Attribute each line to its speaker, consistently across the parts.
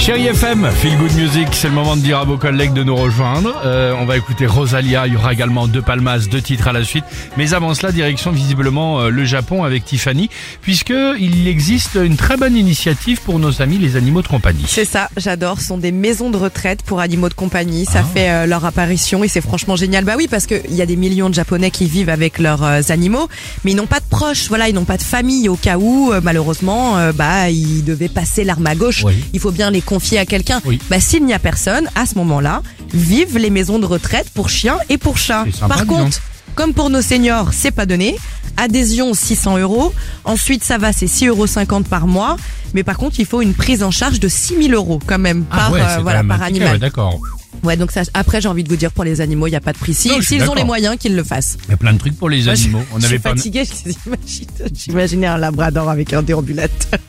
Speaker 1: Chérie FM, Feel Good Music, c'est le moment de dire à vos collègues de nous rejoindre. Euh, on va écouter Rosalia, il y aura également deux palmas, deux titres à la suite. Mais avant cela, direction visiblement euh, le Japon avec Tiffany, puisque il existe une très bonne initiative pour nos amis les animaux de compagnie.
Speaker 2: C'est ça, j'adore. Ce sont des maisons de retraite pour animaux de compagnie.
Speaker 1: Ah.
Speaker 2: Ça fait euh, leur apparition et c'est franchement génial. Bah oui, parce qu'il y a des millions de Japonais qui vivent avec leurs animaux, mais ils n'ont pas de proches. Voilà, ils n'ont pas de famille au cas où, malheureusement, bah ils devaient passer l'arme à gauche.
Speaker 1: Oui.
Speaker 2: Il faut bien les confier à quelqu'un.
Speaker 1: Oui.
Speaker 2: Bah s'il n'y a personne, à ce moment-là, vivent les maisons de retraite pour chiens et pour chats.
Speaker 1: Sympa,
Speaker 2: Par contre, comme pour nos seniors, c'est pas donné. Adhésion 600 euros. Ensuite, ça va, c'est 6,50 euros par mois. Mais par contre, il faut une prise en charge de 6000 euros quand même par, euh,
Speaker 1: Ah c'est
Speaker 2: voilà,
Speaker 1: quand même
Speaker 2: par animal.
Speaker 1: ouais, D'accord.
Speaker 2: Ouais, donc ça, après, j'ai envie de vous dire, pour les animaux, il n'y a pas de prix. Si- S'ils ont les moyens, qu'ils le fassent.
Speaker 1: Il y a plein de trucs pour les animaux. On
Speaker 2: je
Speaker 1: avait
Speaker 2: suis
Speaker 1: pas.
Speaker 2: fatiguée, j'imagine- j'imaginais un labrador avec un déambulateur.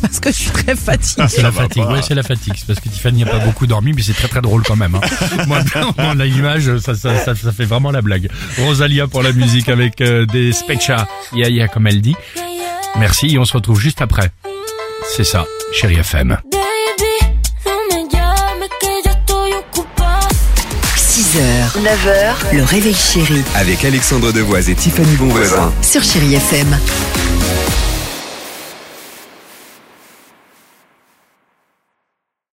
Speaker 2: Parce que je suis très fatiguée.
Speaker 1: Ah, c'est la fatigue, ouais, c'est la fatigue. C'est parce que Tiffany n'a pas beaucoup dormi, mais c'est très très drôle quand même. Hein. Moi, on a l'image, ça, ça, ça, ça fait vraiment la blague. Rosalia pour la musique avec euh, des Specha, ya ya comme elle dit. Merci, et on se retrouve juste après. C'est ça, chérie FM.
Speaker 3: Baby, no me llames que yo estoy ocupada.
Speaker 4: 6h, 9h, le réveil chéri
Speaker 5: Avec Alexandre Devoise et Tiffany Bonvoisin.
Speaker 4: sur Chérie FM.